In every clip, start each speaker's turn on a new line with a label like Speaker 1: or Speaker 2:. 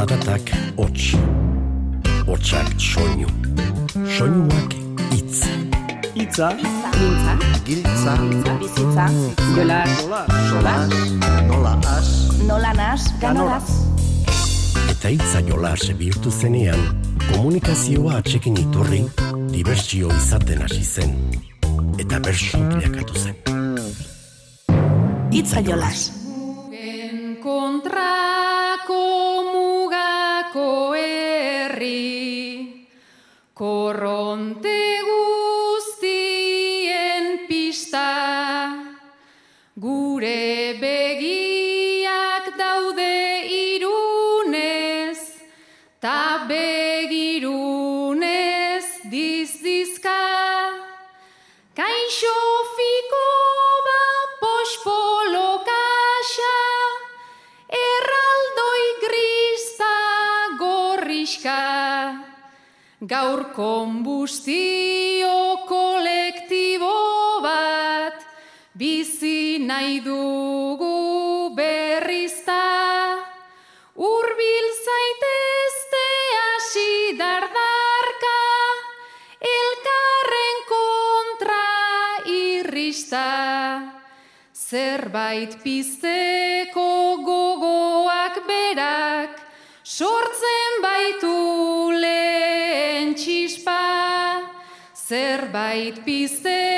Speaker 1: Zaratak hots, hotsak soinu, soinuak itz.
Speaker 2: Itza,
Speaker 3: Mintza,
Speaker 4: Giltza,
Speaker 3: bizitza, jolas,
Speaker 2: solas,
Speaker 4: nola as,
Speaker 3: nola nas, ganoraz.
Speaker 1: Eta itza jolas bihurtu zenean, komunikazioa atxekin iturri, dibertsio izaten hasi zen. Eta bersu bilakatu zen.
Speaker 3: Itza jolas.
Speaker 5: Coronte Gaur konbustio kolektibo bat, bizi nahi dugu berrizta. Urbil zaitezte hasi dardarka, elkarren kontra irrista. Zerbait pizteko gogoak berak, sortzen baitu lehen txispa. Zerbait pizteko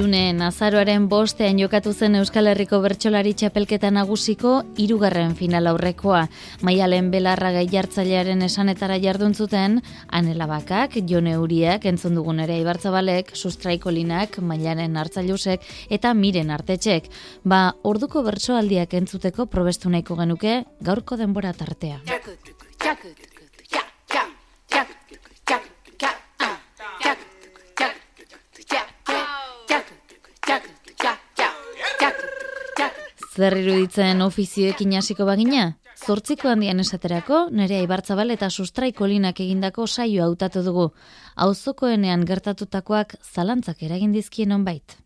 Speaker 6: Irunen azaroaren bostean jokatu zen Euskal Herriko Bertsolari Txapelketa nagusiko hirugarren final aurrekoa. Maialen Belarra gai jartzailearen esanetara jardun zuten, Anela Bakak, Jone Uriak, entzun dugun ere Ibartzabalek, Sustraikolinak, Mailaren Hartzailusek eta Miren Artetxek. Ba, orduko bertsoaldiak entzuteko probestu nahiko genuke gaurko denbora tartea. Zer iruditzen ofizioekin hasiko bagina? Zortziko handian esaterako, nere Ibartzabal eta Sustraiko linak egindako saio hautatu dugu. Auzokoenean gertatutakoak zalantzak eragin dizkien onbait.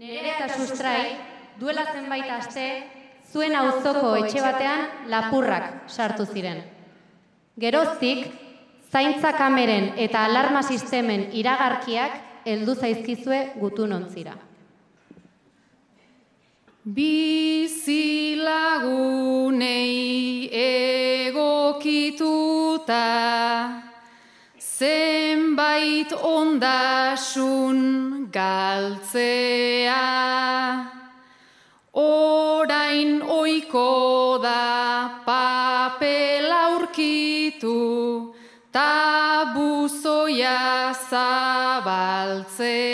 Speaker 7: Nere eta sustrai, duela zenbait aste, zuen auzoko etxe batean lapurrak sartu ziren. Geroztik, zaintza kameren eta alarma sistemen iragarkiak heldu zaizkizue gutun ontzira.
Speaker 5: Bizilagunei egokituta zenbait ondasun galtzea. Orain oiko da papel aurkitu ta buzoia zabaltzea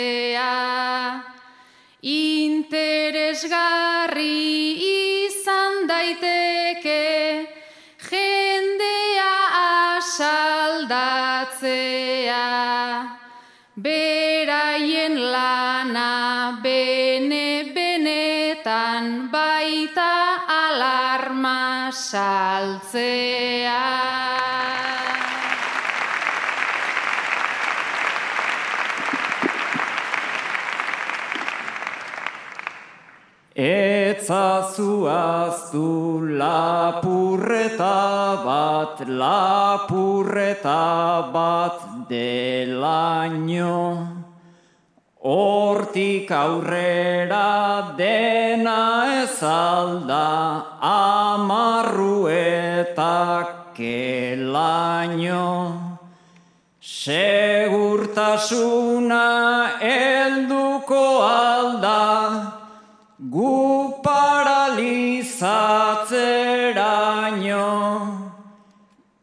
Speaker 5: saltzea
Speaker 8: Etzazu aztu lapurreta bat, lapurreta bat delaino. Hortik aurrera dena ez alda amarru eta kelaino. Segurtasuna helduko alda, gu paralizatzeraino.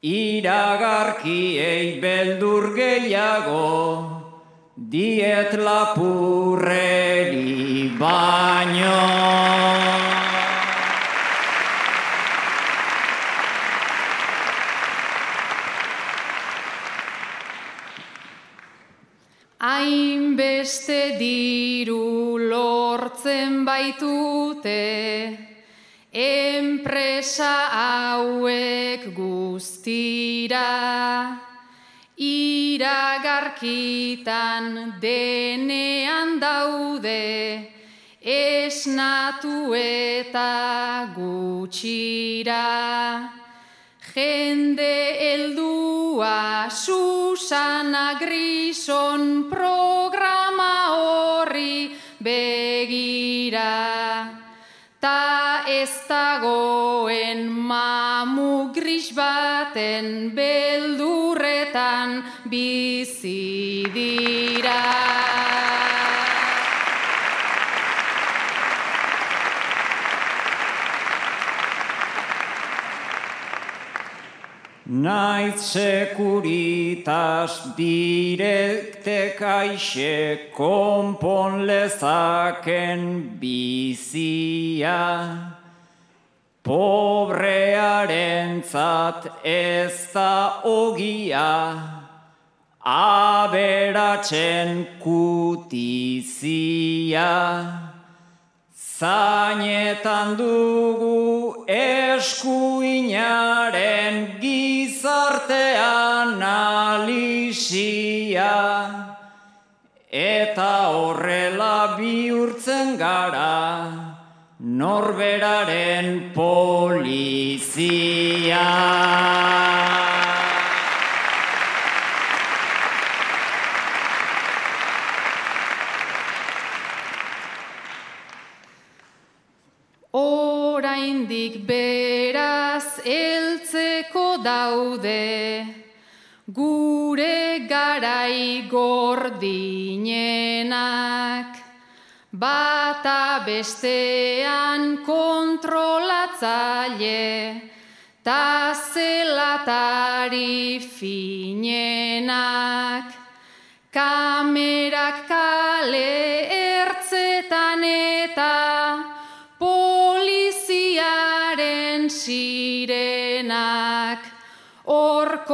Speaker 8: Iragarkiei beldur gehiago, diet lapurreri baino.
Speaker 5: Hainbeste diru lortzen baitute, enpresa hauek guztira, iragarkitan denean daude, esnatu eta gutxira. Jende heldua Susana Grison programa horri begira. Ta ez dagoen mamu gris baten beldurretan bizi dira.
Speaker 8: Naiz sekuritas direkte kaixe konpon lezaken bizia. Pobrearen zat ez da ogia, aberatzen kutizia. Zainetan dugu eskuinaren gizartean alisia Eta horrela bihurtzen gara norberaren polizia
Speaker 5: garai gordinenak bata bestean kontrolatzaile ta zelatari finenak. Kamerak kale ertzetan eta poliziaren sirenak. Hor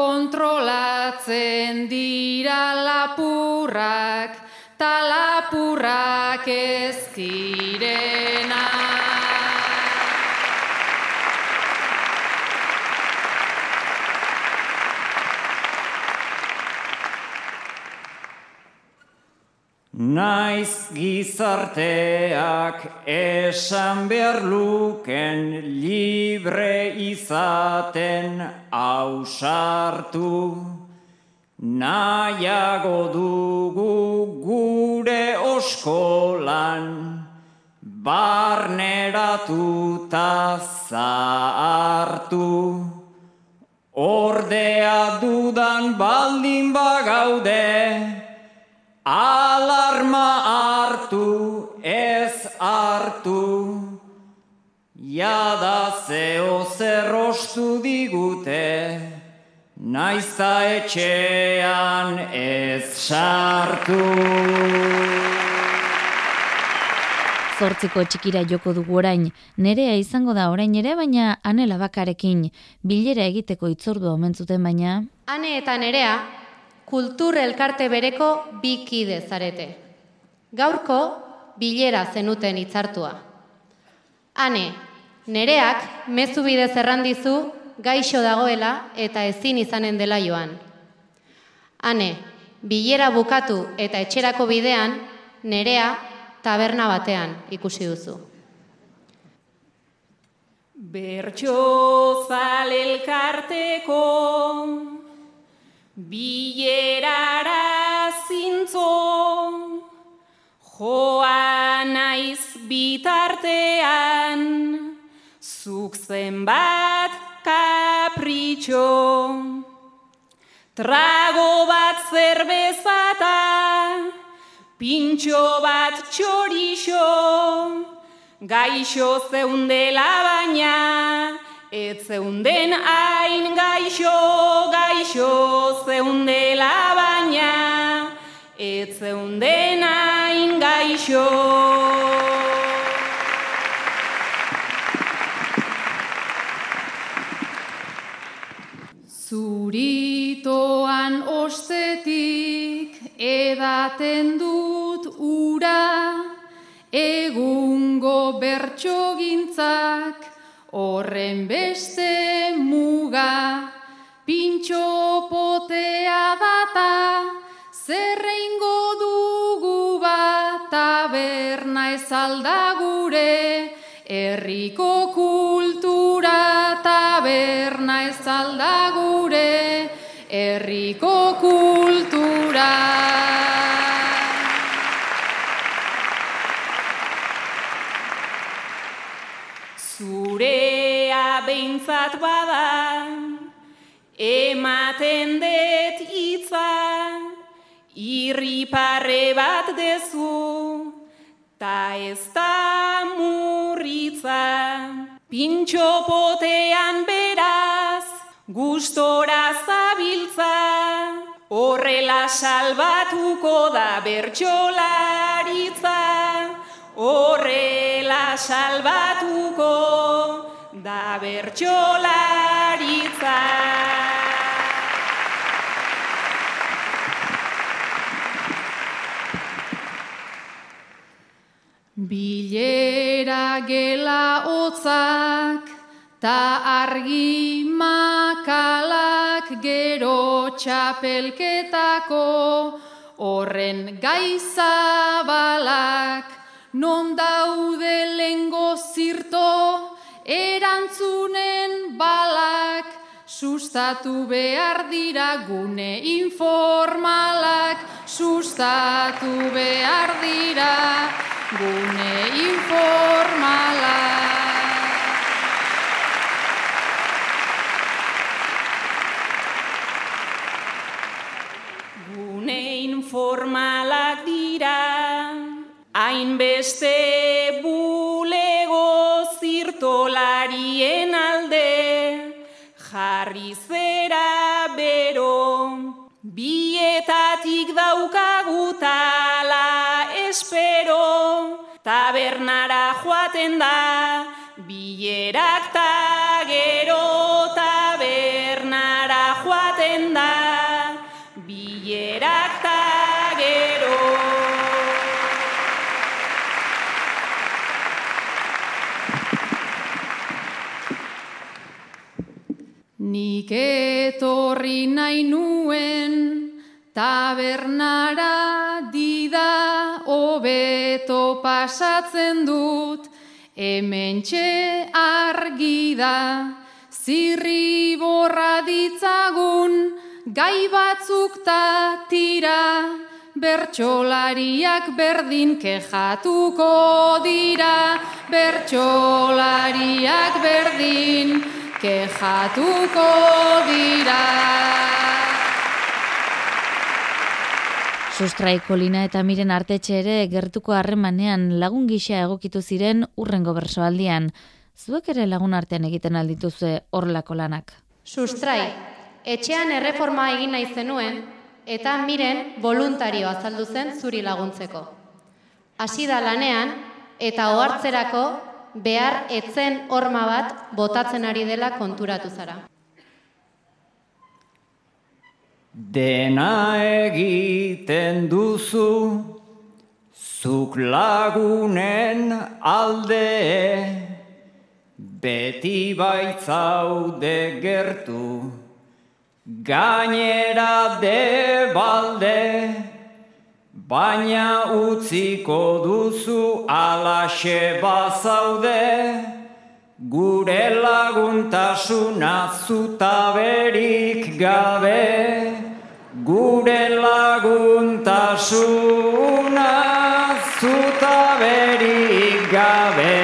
Speaker 5: kontrolatzen dira lapurrak ta lapurrak ez direnak
Speaker 8: Naiz gizarteak esan behar luken libre izaten ausartu. Naiago dugu gure oskolan barneratu ta zahartu. Ordea dudan baldin bagaude, Alarma hartu, ez hartu, jada zeo zerrostu digute, naizta etxean ez sartu.
Speaker 6: Zortziko txikira joko dugu orain, nerea izango da orain ere, baina anela bakarekin, bilera egiteko itzordua omentzuten baina...
Speaker 7: Ane eta nerea, kultur elkarte bereko bi kide zarete. Gaurko bilera zenuten hitzartua. Ane, nereak mezu bidez errandizu gaixo dagoela eta ezin izanen dela joan. Ane, bilera bukatu eta etxerako bidean, nerea taberna batean ikusi duzu.
Speaker 4: Bertxo zalelkarteko Bilerara zintzo, joa naiz bitartean, zuk zenbat kapritxo. Trago bat zerbezata, pintxo bat txorixo, gaixo zeundela baina, Ez zeunden hain gaixo, gaixo zeundela baina, ez zeunden hain gaixo.
Speaker 5: Zuritoan ostetik edat jaten dut ura, egungo bertso gintzak, horren beste muga, pintxo potea data, zerreingo dugu bat, taberna ezalda gure, herriko kultura, taberna ezalda gure, herriko kultura.
Speaker 9: Zurea behintzat bada, ematen dut hitza, irriparre bat dezu, ta ez da murritza. Pintxo potean beraz, gustora zabiltza, horrela salbatuko da bertxolaritza, horrela salbatuko da bertxolaritza.
Speaker 5: Bilera gela hotzak, ta argi makalak gero txapelketako, horren gaizabalak, non daude lengo zirto, erantzunen balak, sustatu behar dira gune informalak, sustatu behar dira gune informalak.
Speaker 9: Hainbeste bulego zirtolarien alde, jarri zera bero, bietatik daukagu tala espero, tabernara joaten da, bilerak ta
Speaker 5: Nik etorri nahi nuen, tabernara dida hobeto pasatzen dut, hemen txe argi da, zirri borra ditzagun, gai batzuk ta tira, bertsolariak berdin kejatuko dira, bertsolariak berdin kejatuko dira.
Speaker 6: Sustraiko lina eta miren artetxe ere gertuko harremanean lagun gisa egokitu ziren urrengo bersoaldian. Zuek ere lagun artean egiten aldituzue horrelako lanak.
Speaker 7: Sustrai, etxean erreforma egin nahi zenuen, eta miren voluntario azaldu zen zuri laguntzeko. Hasi da lanean, eta ohartzerako behar etzen horma bat botatzen ari dela konturatu zara.
Speaker 8: Dena egiten duzu, zuk lagunen alde, beti baitzaude gertu, gainera de balde, baina utziko duzu alaxe bazaude, gure laguntasuna zutaberik gabe, gure laguntasuna zutaberik gabe.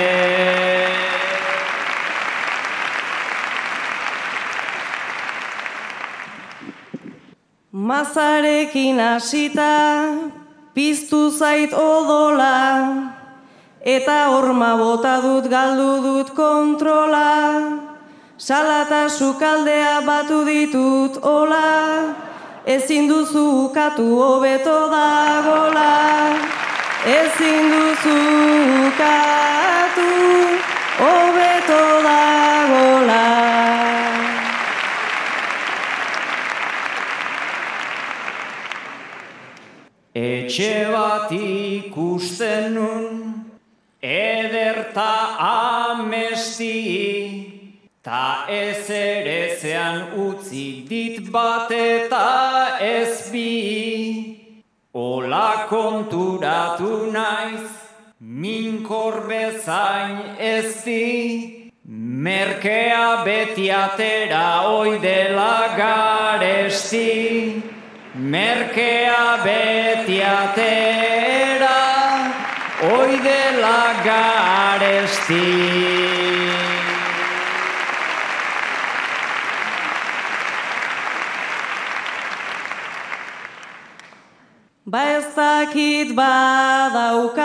Speaker 10: Mazarekin hasita, piztu zait odola, eta horma bota dut galdu dut kontrola, salata sukaldea batu ditut ola, ezin duzu ukatu hobeto dagola, ezin duzu ukatu hobeto dagola.
Speaker 8: Etxe bat ikusten nun, ederta amesti, ta ez ere zean utzi dit bat eta ez bi. Ola konturatu naiz, minkor bezain ez di, merkea beti atera oidela garesti. Merkea beti atera, oidela garesti.
Speaker 10: Ba ez dakit badaukazun,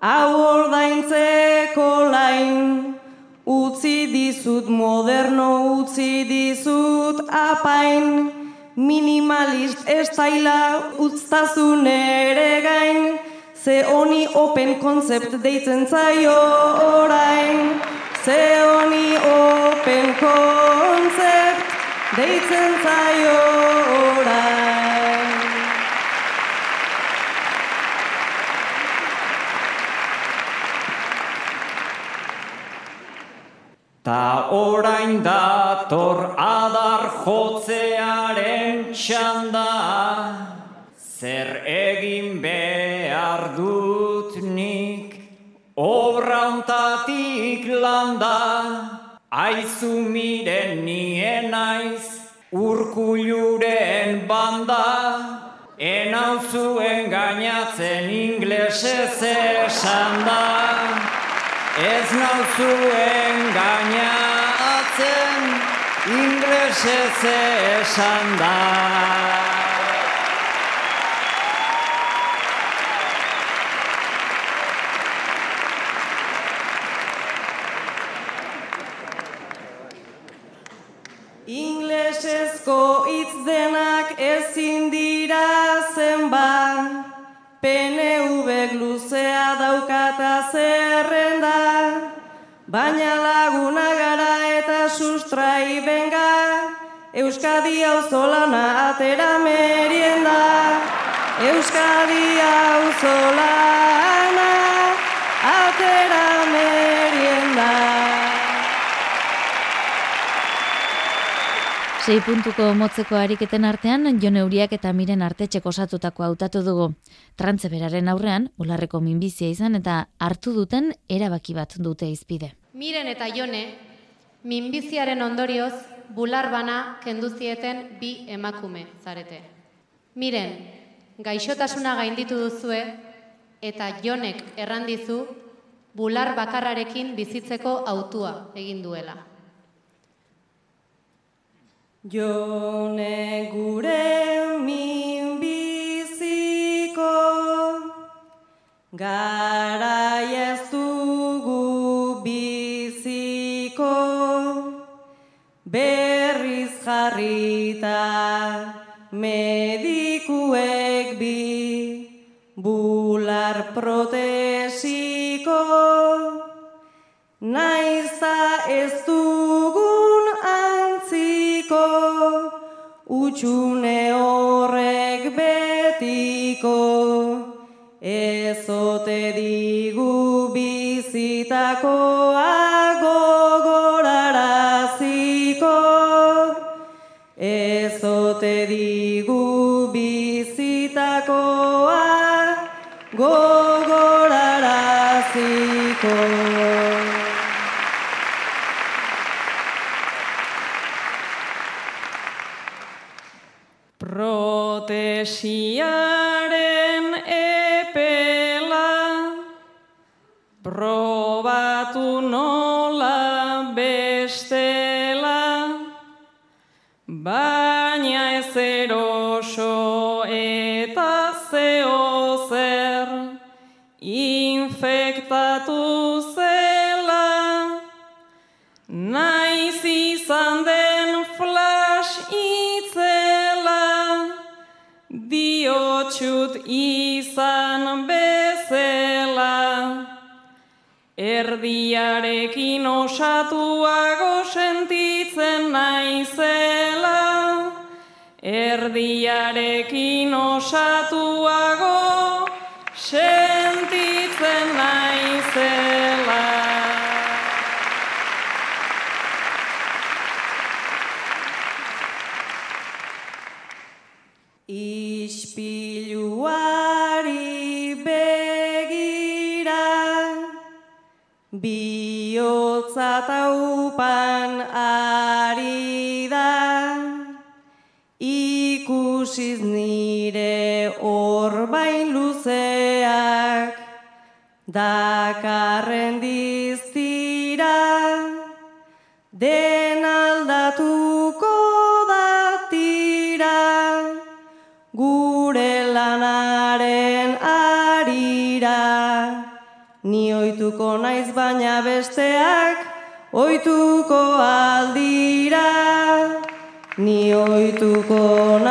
Speaker 10: hau ordaintzeko lain, dizut moderno, utzi dizut apain, minimalist estaila utztazun ere gain, ze honi open concept deitzen zaio orain, ze honi open concept deitzen zaio orain.
Speaker 8: Ta orain dator adar jotzearen txanda, zer egin behar dut nik, obra ontatik landa, aizu miren nien naiz, urkuluren banda, enau zuen gainatzen inglesez esan da. Ez nauzuen gainatzen inglesez esan da.
Speaker 10: Inglesezko hitz denak ezin dira PNV luzea daukata zerrenda, baina laguna gara eta sustrai benga, Euskadi auzolana atera merienda, Euskadi auzolana
Speaker 6: Sei puntuko motzeko ariketen artean, Jon Euriak eta Miren Artetxek osatutako hautatu dugu. Trantze beraren aurrean, ularreko minbizia izan eta hartu duten erabaki bat dute izpide.
Speaker 7: Miren eta Jone, minbiziaren ondorioz, bular bana kenduzieten bi emakume zarete. Miren, gaixotasuna gainditu duzue eta Jonek errandizu bular bakarrarekin bizitzeko autua egin duela.
Speaker 10: Jone gure minbiziko, garai ez dugu biziko, berriz jarrita medikuek bi, bular protesiko, naiza utxune horrek betiko,
Speaker 4: izan bezela erdiarekin osatuago sentitzen naizela erdiarekin osatuago sentitzen naizela.
Speaker 10: Bihotza oituko naiz baina besteak oituko aldira Ni oituko naiz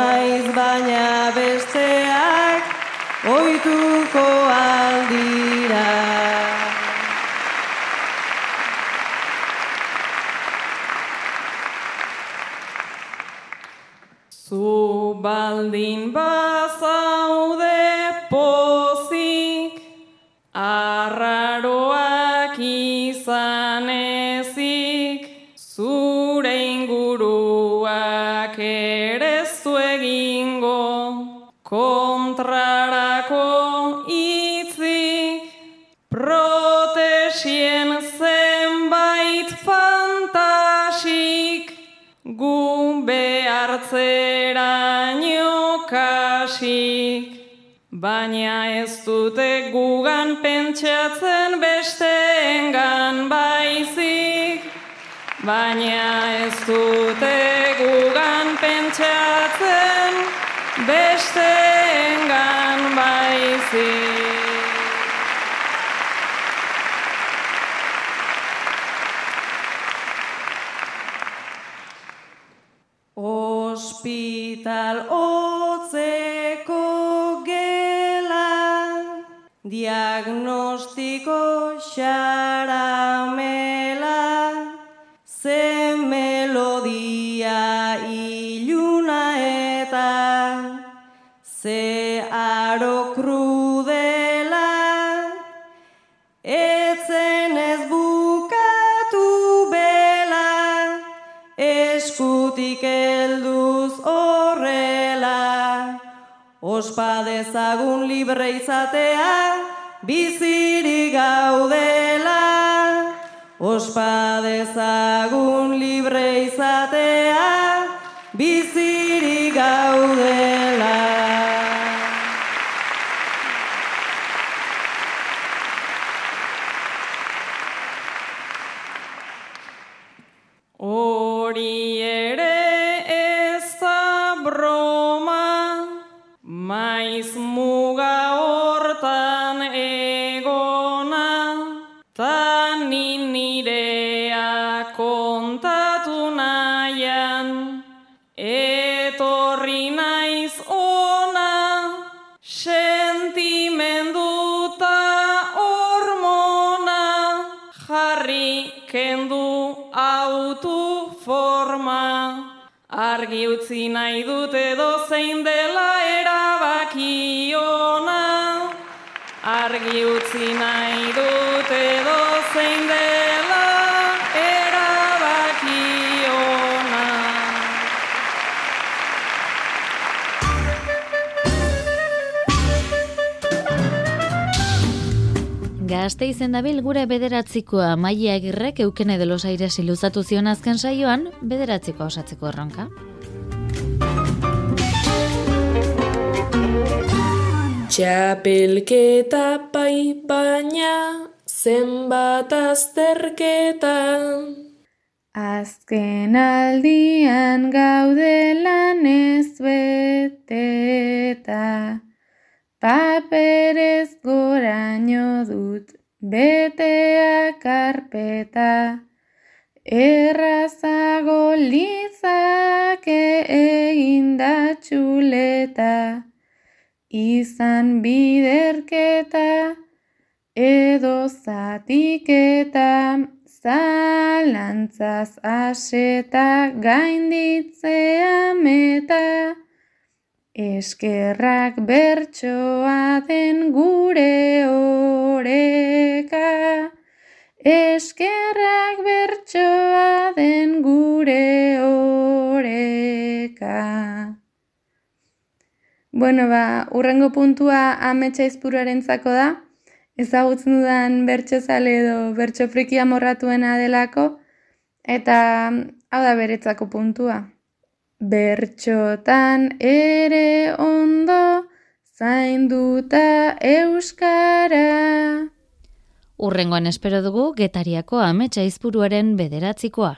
Speaker 10: Baina
Speaker 4: ez dute gugan pentsatzen besteengan baizik. Baina ez dute gugan pentsatzen besteengan baizik.
Speaker 10: Hospital diagnostiko xaramela, Ospa dezagun libre izatea, bizirik gaudela. Ospa dezagun libre izatea, bizirik gaudela.
Speaker 4: Argi utzi nahi dut edo zein dela erabakiona. Argi utzi nahi dut edo zein dela erabakiona.
Speaker 6: Gazte izen dabil gure bederatzikoa maia egirrek eukene de los aires iluzatu zion azken saioan, bederatzikoa osatzeko erronka.
Speaker 11: Txapelketa bai baina zenbat azterketa.
Speaker 12: Azken aldian gaudelan ez beteta, paperez goraino dut betea karpeta, errazago litzake egin da txuleta, izan biderketa, edo zatiketa, zalantzaz aseta gainditzea meta, Eskerrak bertsoa den gure oreka, Eskerrak bertsoa Bueno, ba, urrengo puntua ametsa izpuruaren zako da, ezagutzen dudan bertso zale edo bertso frikia morratuena delako, eta hau da beretzako puntua. Bertxotan ere ondo zainduta euskara.
Speaker 6: Urrengoan espero dugu getariako ametsa izpuruaren bederatzikoa.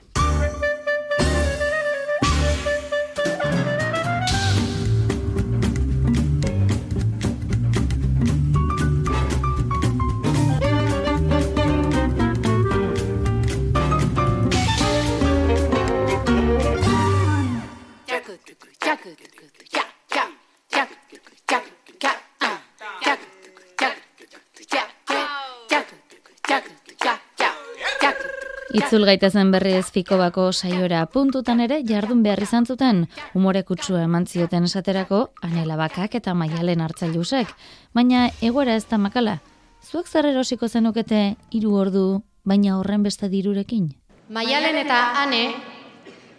Speaker 6: Itzul gaitezen berri ez bako saiora puntutan ere jardun behar izan zuten umore kutsua eman zioten esaterako anela bakak eta maialen hartzailusek. Baina egoera ez da makala. Zuek zer erosiko zenukete hiru ordu baina horren beste dirurekin?
Speaker 7: Maialen eta ane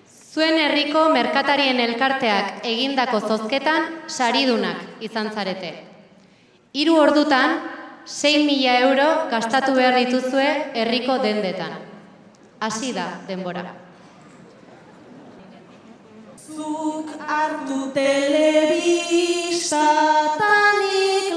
Speaker 7: zuen herriko merkatarien elkarteak egindako zozketan saridunak izan zarete. Hiru ordutan 6.000 euro gastatu behar dituzue herriko dendetan hasi da denbora.
Speaker 10: Zuk hartu telebista tanik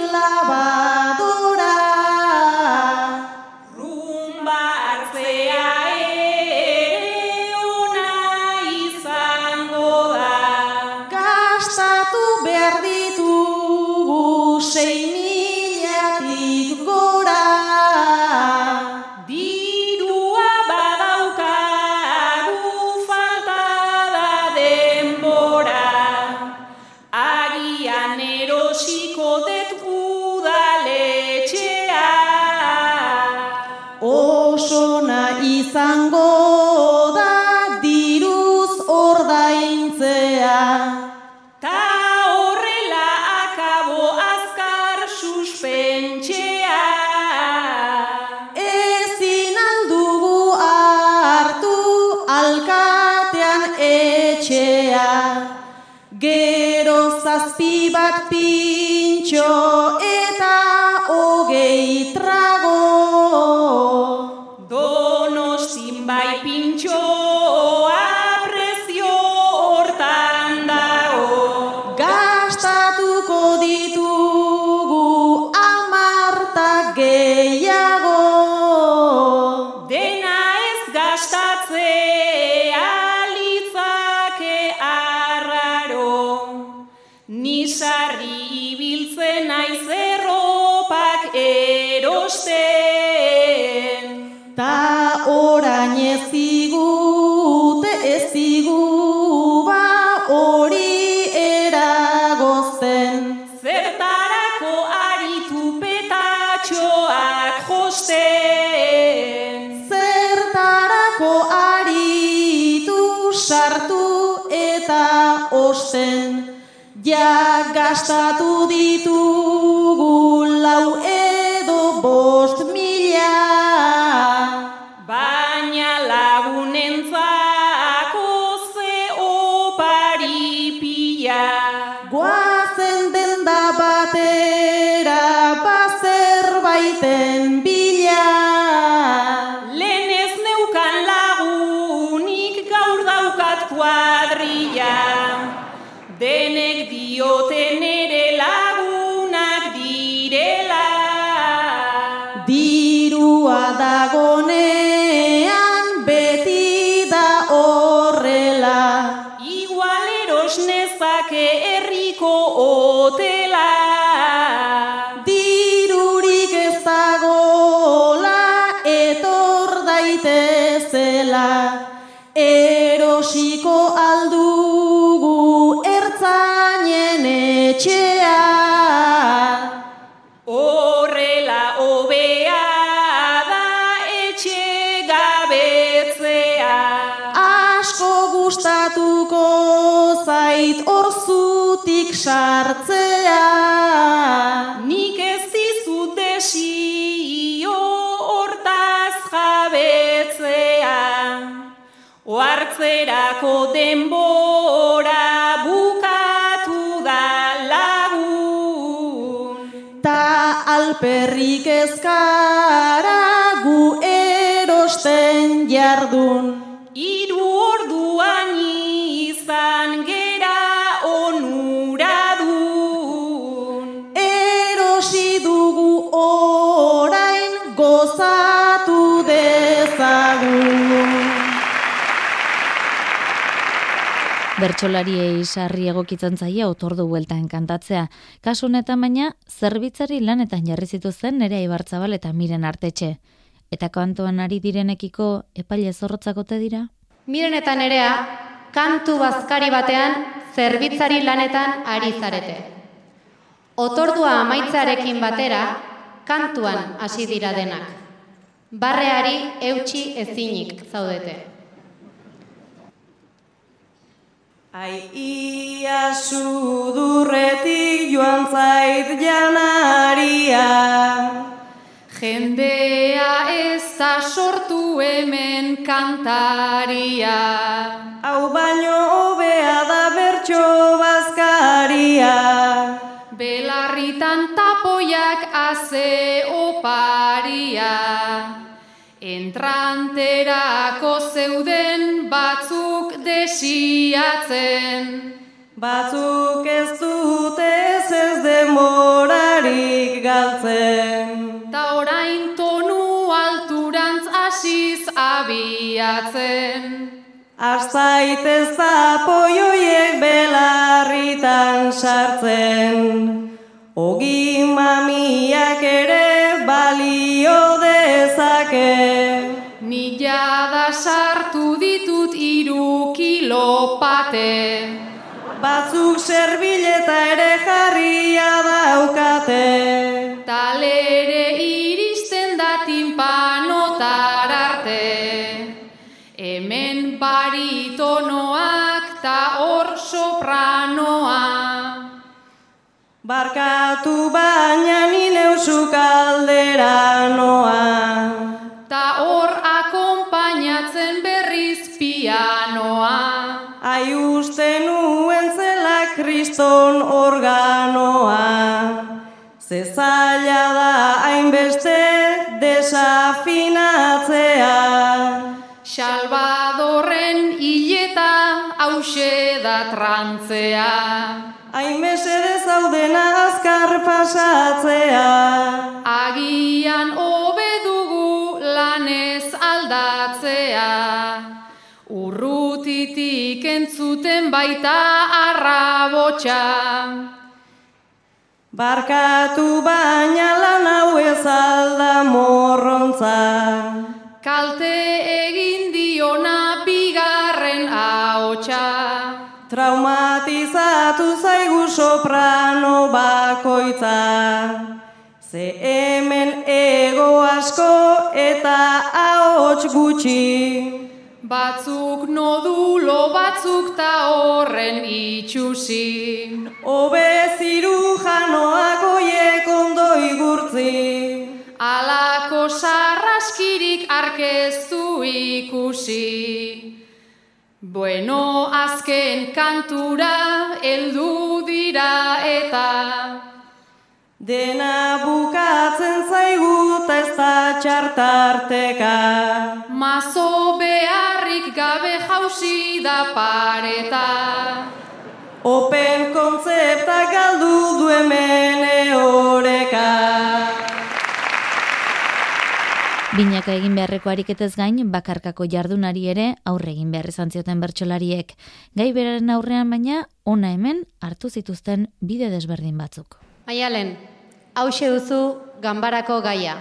Speaker 10: gastatu ditugu alperrik ezkara gu erosten jardun.
Speaker 6: Bertsolariei sarri egokitzen zaie otordu bueltan kantatzea. Kasu honetan baina, zerbitzari lanetan jarri zituzten nere ibartzabal eta miren artetxe. Eta kantuan ari direnekiko epaile zorrotzakote dira?
Speaker 7: Miren eta nerea, kantu bazkari batean zerbitzari lanetan ari zarete. Otordua amaitzearekin batera, kantuan hasi dira denak. Barreari eutxi ezinik zaudete.
Speaker 10: Ai ia sudurretik joan zait janaria.
Speaker 5: Jendea ez da sortu hemen kantaria.
Speaker 10: Hau baino hobea da bertso bazkaria.
Speaker 5: Belarritan tapoiak aze oparia. Entranterako zeuden batzuk desiatzen.
Speaker 10: Batzuk ez dute ez ez demorarik galtzen.
Speaker 5: Ta orain tonu alturantz asiz abiatzen.
Speaker 10: Azaitez zapoioiek belarritan sartzen. Ogi mamiak ere balio dezake.
Speaker 5: Jada sartu ditut iru kilo pate.
Speaker 10: Batzuk serbileta ere jarria daukate.
Speaker 5: Talere iristen da timpanotar arte. Hemen baritonoak ta hor sopranoa.
Speaker 10: Barkatu baina ni neusu kaldera noa. Ai uste nuen zela kriston organoa. Ze zaila da hainbeste desafinatzea.
Speaker 5: Salvadorren hileta hause da trantzea.
Speaker 10: Hain mesedez zaudena azkar pasatzea.
Speaker 5: Agian hobe dugu lanez aldatzea. Urrutitik entzuten baita arrabotxa.
Speaker 10: Barkatu baina lan hau ez alda morrontza.
Speaker 5: Kalte egin diona bigarren ahotsa.
Speaker 10: Traumatizatu zaigu soprano bakoitza. Ze hemen ego asko eta ahots gutxi.
Speaker 5: Batzuk itxusi.
Speaker 10: Obe zirujanoak oiek ondo igurtzi.
Speaker 5: Alako sarraskirik arkeztu ikusi. Bueno, azken kantura heldu dira eta
Speaker 10: Dena bukatzen zaigu ez da txartarteka.
Speaker 5: mazo beharrik gabe jausi da pareta.
Speaker 10: Open kontzepta galdu du hemen oreka.
Speaker 6: Binaka egin beharreko ariketez gain, bakarkako jardunari ere aurre egin behar izan zioten bertsolariek. Gai beraren aurrean baina, ona hemen hartu zituzten bide desberdin batzuk.
Speaker 7: Maialen, hause duzu ganbarako gaia.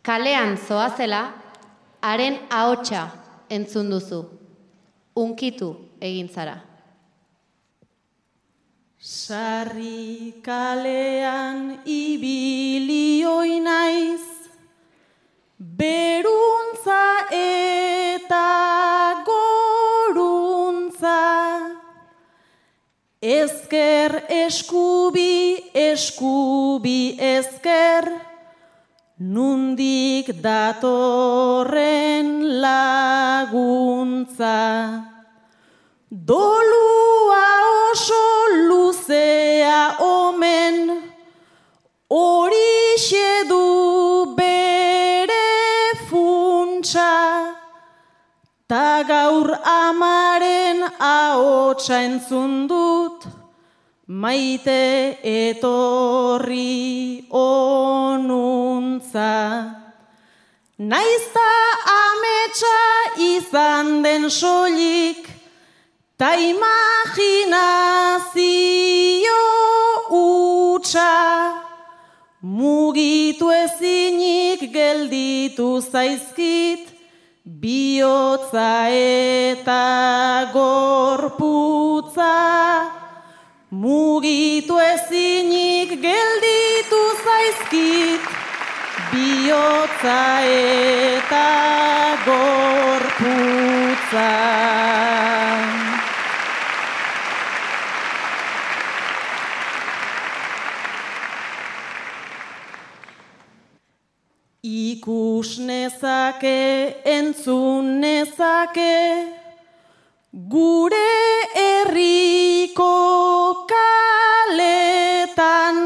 Speaker 7: Kalean zoazela, haren ahotsa entzun duzu. Unkitu egin zara.
Speaker 10: Sarri kalean ibili naiz, beruntza eta goruntza, Ezker eskubi, eskubi ezker, nundik datorren laguntza. Dolua oso luzea omen, hori du bere funtsa, ta gaur amaren ahotsa entzun dut, maite etorri onuntza. Naizta ametsa izan den soilik, ta imaginazio utxa, mugitu ezinik gelditu zaizkit, bihotza eta gorputza. Mugitu ezinik gelditu zaizkit, bihotza eta gorputza. Ikus nezake, entzun nezake, gure herriko kaletan.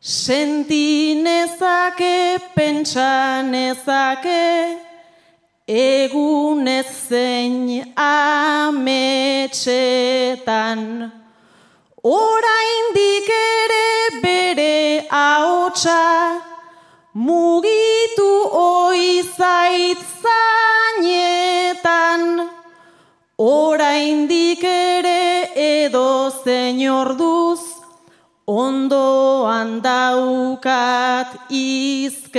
Speaker 10: Senti nezake, pentsa nezake, egunez zein ametxetan. Oraindik ere bere ahotsa, mugitu oizait zainetan, oraindik ere edo zein orduz, ondoan daukat izketan.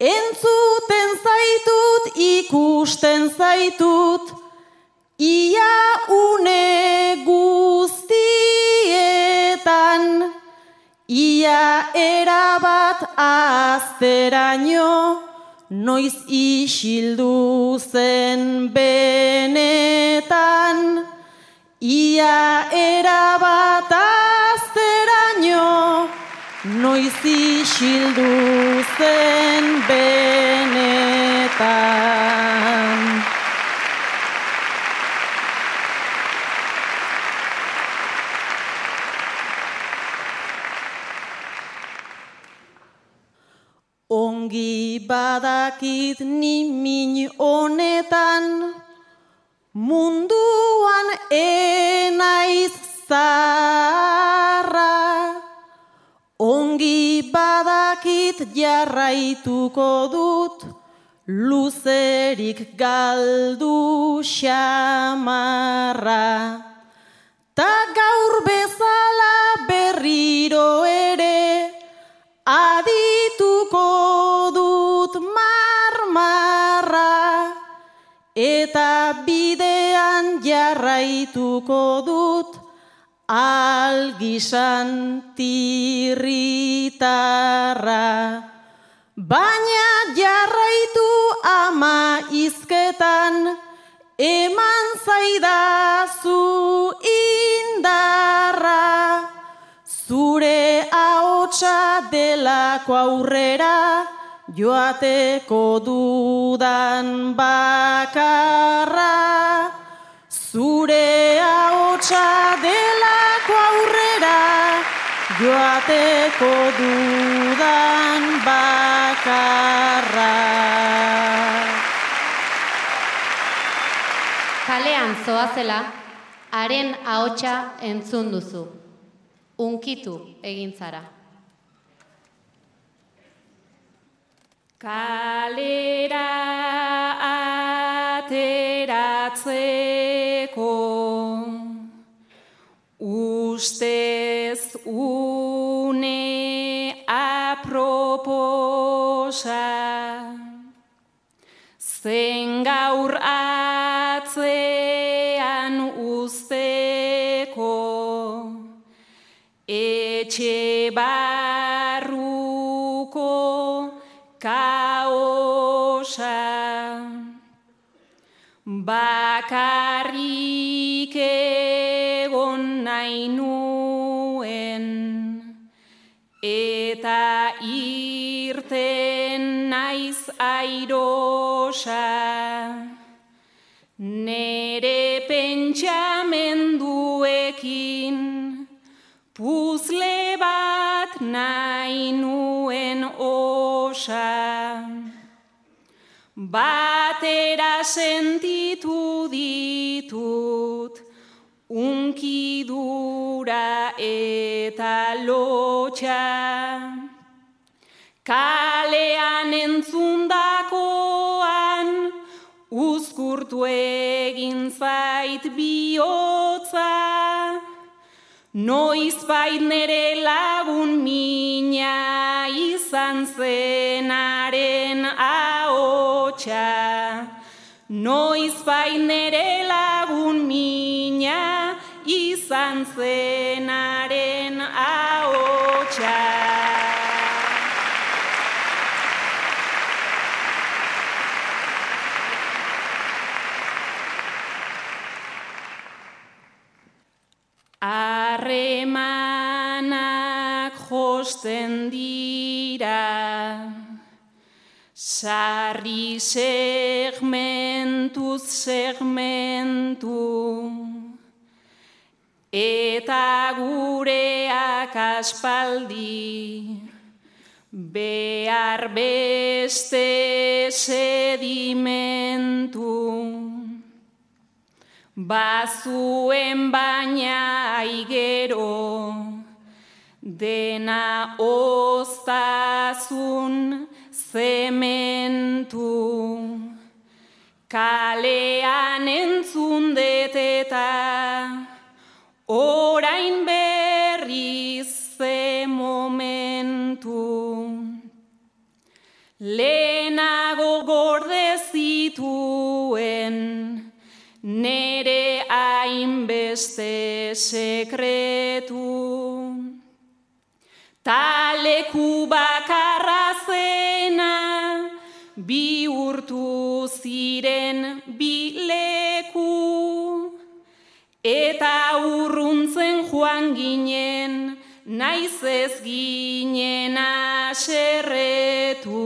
Speaker 10: Entzuten zaitut, ikusten zaitut, ia une guztietan, Ia erabat azteraino, noiz isildu zen benetan. Ia erabat azteraino, noiz isildu zen benetan. Ongi badakit ni min honetan, munduan enaiz zarra. Ongi badakit jarraituko dut, luzerik galdu xamarra. Ta gaur bezala berriro ere, adituko jarraituko dut algisan tirritarra. Baina jarraitu ama izketan eman zaidazu indarra. Zure ahotsa delako aurrera, joateko dudan bakarra. Zure ahotsa delako aurrera, joateko dudan bakarra.
Speaker 7: Kalean zoazela, haren ahotsa entzun duzu unkitu egin zara.
Speaker 9: Kalera ateratzeko ustez une aproposa. Zen gaur atzean usteko etxe barruko osa, nere pentsamenduekin, puzle bat nahi nuen osa. Batera sentitu ditut, unkidura eta lotxan. Egin zait bihotza. Noiz bait nere lagun mina izan zenaren ahotsa. Noiz bait nere lagun mina izan zenaren ahotsa Arremanak josten dira, sarri segmentuz segmentu, eta gureak aspaldi, behar beste sedimentu. Bazuen baina aigero, dena oztazun zementu. Kalean entzundet eta orain berriz ze momentu. Lehenago hainbeste sekretu. Taleku bakarra zena, bi urtu ziren bileku, eta urruntzen joan ginen, naiz ez ginen aserretu.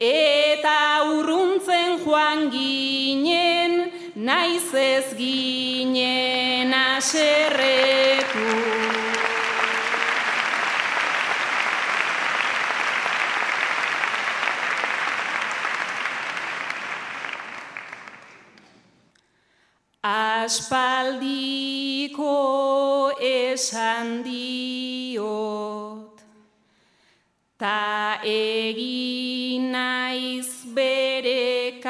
Speaker 9: Eta urruntzen joan ginen, naiz ez ginen aserretu. Aspaldiko esan diot, ta egin naiz bere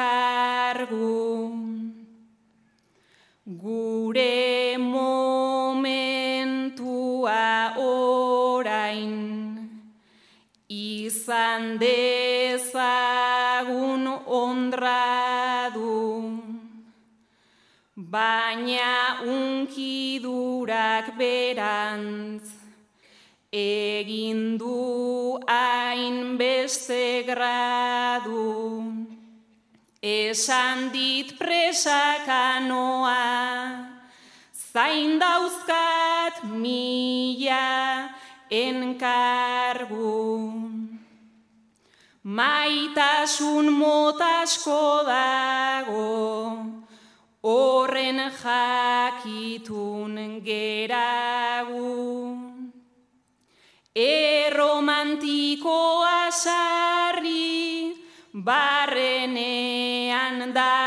Speaker 9: Gure momentua orain izan dezagun ondradu baina unkidurak berantz egin du hain beste gradu. Esan dit presakanoa, zain dauzkat mila enkargu. Maitasun motasko dago, horren jakitun geragu. Erromantikoa sarri, barrenean daramagu,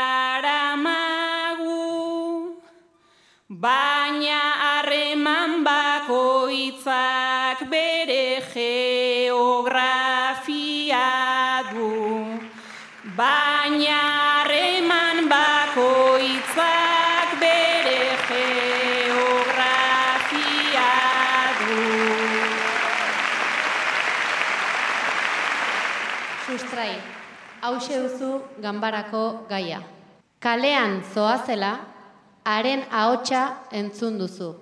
Speaker 7: hause duzu ganbarako gaia. Kalean zoazela, haren ahotsa entzun duzu.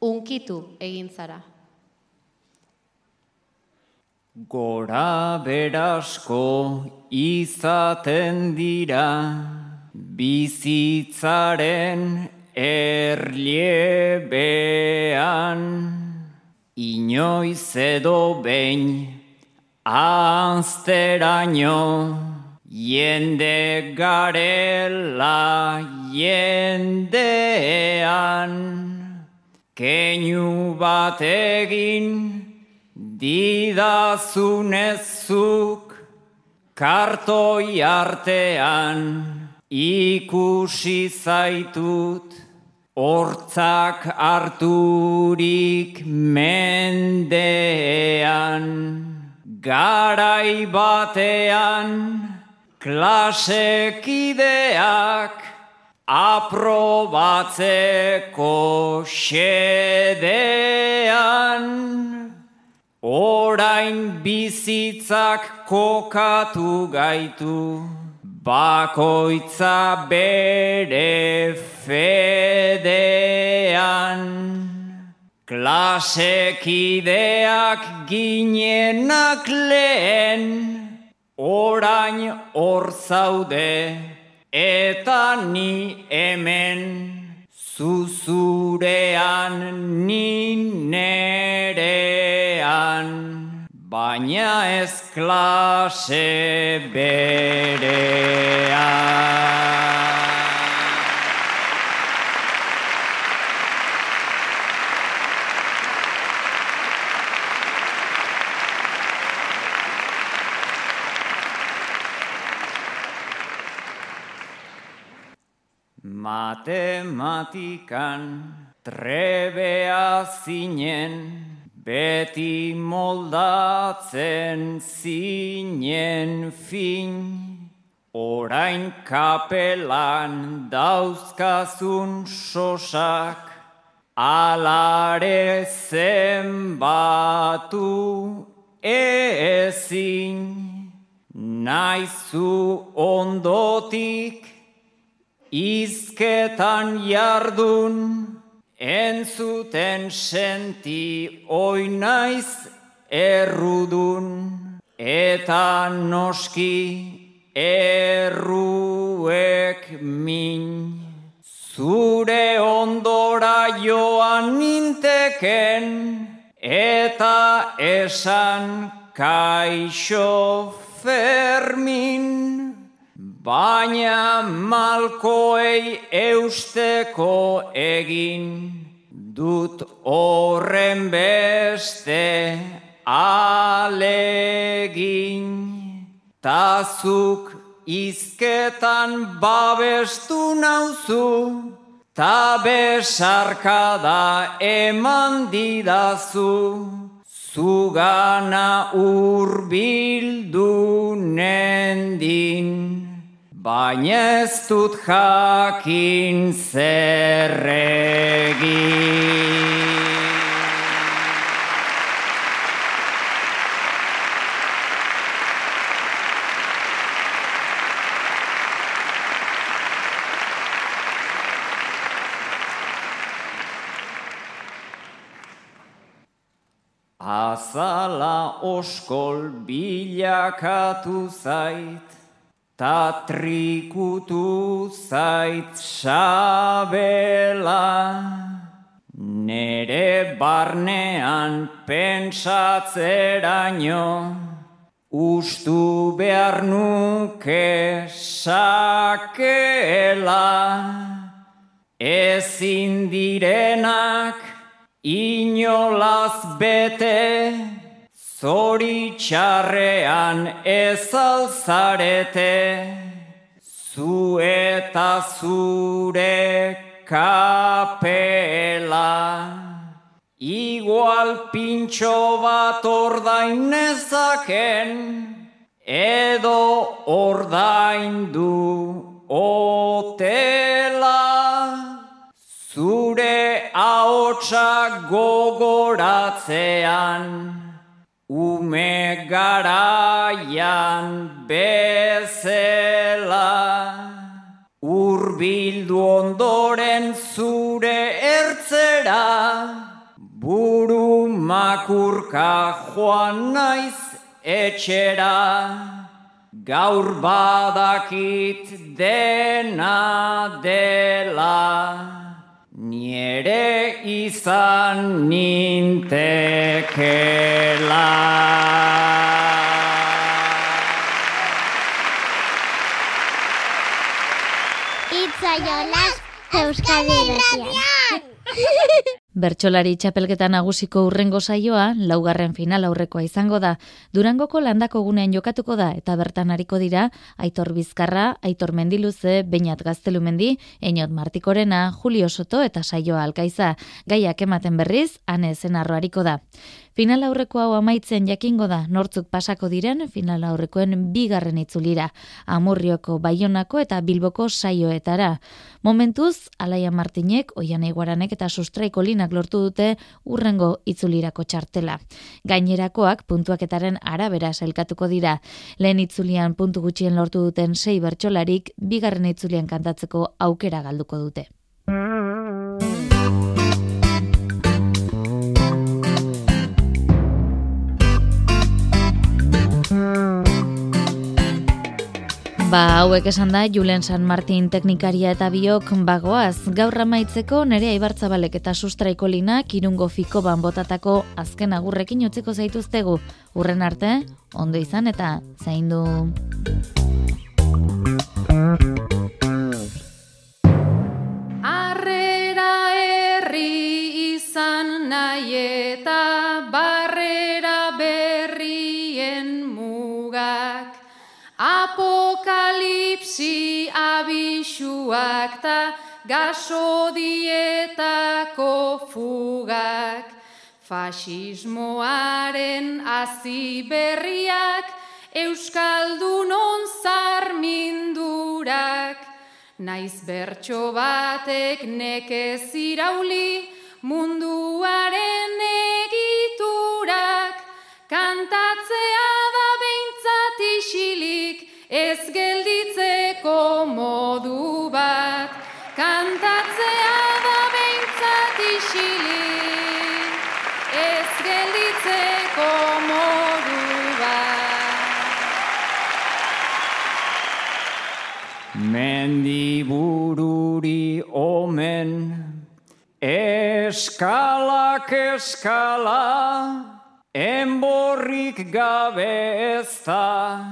Speaker 7: Unkitu egin zara.
Speaker 8: Gora berasko izaten dira bizitzaren erliebean inoiz edo behin Azteraino Jende garela jendean, keinu bat egin didazunezuk, kartoi artean. Ikusi zaitut, hortzak harturik mendean, garai batean, klasekideak aprobatzeko xedean orain bizitzak kokatu gaitu bakoitza bere fedean. Klasekideak ginenak lehen orain hor zaude eta ni hemen zuzurean ni nerean baina ez klase berean Matematikan trebea zinen, beti moldatzen zinen fin. Orain kapelan dauzkazun sosak, alare zenbatu ezin. Naizu ondotik, Izketan jardun, entzuten senti oinaiz errudun, eta noski erruek min. Zure ondora joan ninteken, eta esan kaixo fermin. Baina malkoei eusteko egin dut horren beste alegin. Tazuk izketan babestu nauzu, ta besarkada eman didazu. Zugana urbildu nendin. Baina ez dut jakin zerregi. Azala oskol bilakatu zait, Ta trikutu zait sabela, nere barnean pentsatzeraino, ustu behar nuke sakela, ezin direnak inolaz bete, Zoritxarrean ez alzarete, zu eta zure kapela. Igual pintxo bat ordain edo ordain du otela. Zure haotxa gogoratzean, Ume garaian bezela, urbildu ondoren zure ertzera, buru makurka joan naiz etxera, gaur badakit dena dela. Niere izan nintekela.
Speaker 13: Itzaio las Euskadi Radio.
Speaker 6: Bertxolari txapelketa nagusiko urrengo saioa, laugarren final aurrekoa izango da. Durangoko landako gunean jokatuko da, eta bertan hariko dira, Aitor Bizkarra, Aitor Mendiluze, Beinat Gaztelumendi, Einot Martikorena, Julio Soto eta saioa alkaiza. Gaiak ematen berriz, ane zenarro hariko da. Final aurreko hau amaitzen jakingo da, nortzuk pasako diren final aurrekoen bigarren itzulira, Amurrioko, Baionako eta Bilboko saioetara. Momentuz, Alaia Martinek, Oian Eguaranek eta Sustraiko linak lortu dute urrengo itzulirako txartela. Gainerakoak puntuaketaren arabera selkatuko dira. Lehen itzulian puntu gutxien lortu duten sei bertsolarik, bigarren itzulian kantatzeko aukera galduko dute. Ba, hauek esan da, Julen San Martin teknikaria eta biok bagoaz. Gaur amaitzeko nere aibartzabalek eta sustraiko linak irungo fiko ban botatako azken agurrekin utziko zaituztegu. Urren arte, ondo izan eta zaindu.
Speaker 5: Arrera herri izan nahi eta barrera Apokalipsi abisuak ta gasodietako fugak, fasismoaren azi berriak, Euskaldunon zarmindurak, naiz bertso batek nekez irauli, munduaren egiturak, kantatzea
Speaker 8: Mendibururi omen, eskalak eskala, Enborrik gabe ez da,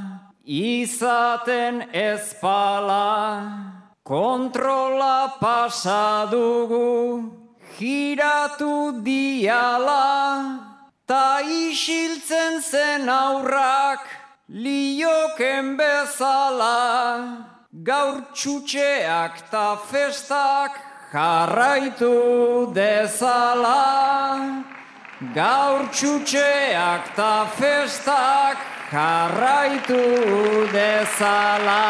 Speaker 8: izaten ezpala, kontrola pasadugu, giratu diala, ta isiltzen zen aurrak, lioken bezala, gaur txutxeak ta festak jarraitu dezala. Gaur txutxeak ta festak jarraitu dezala.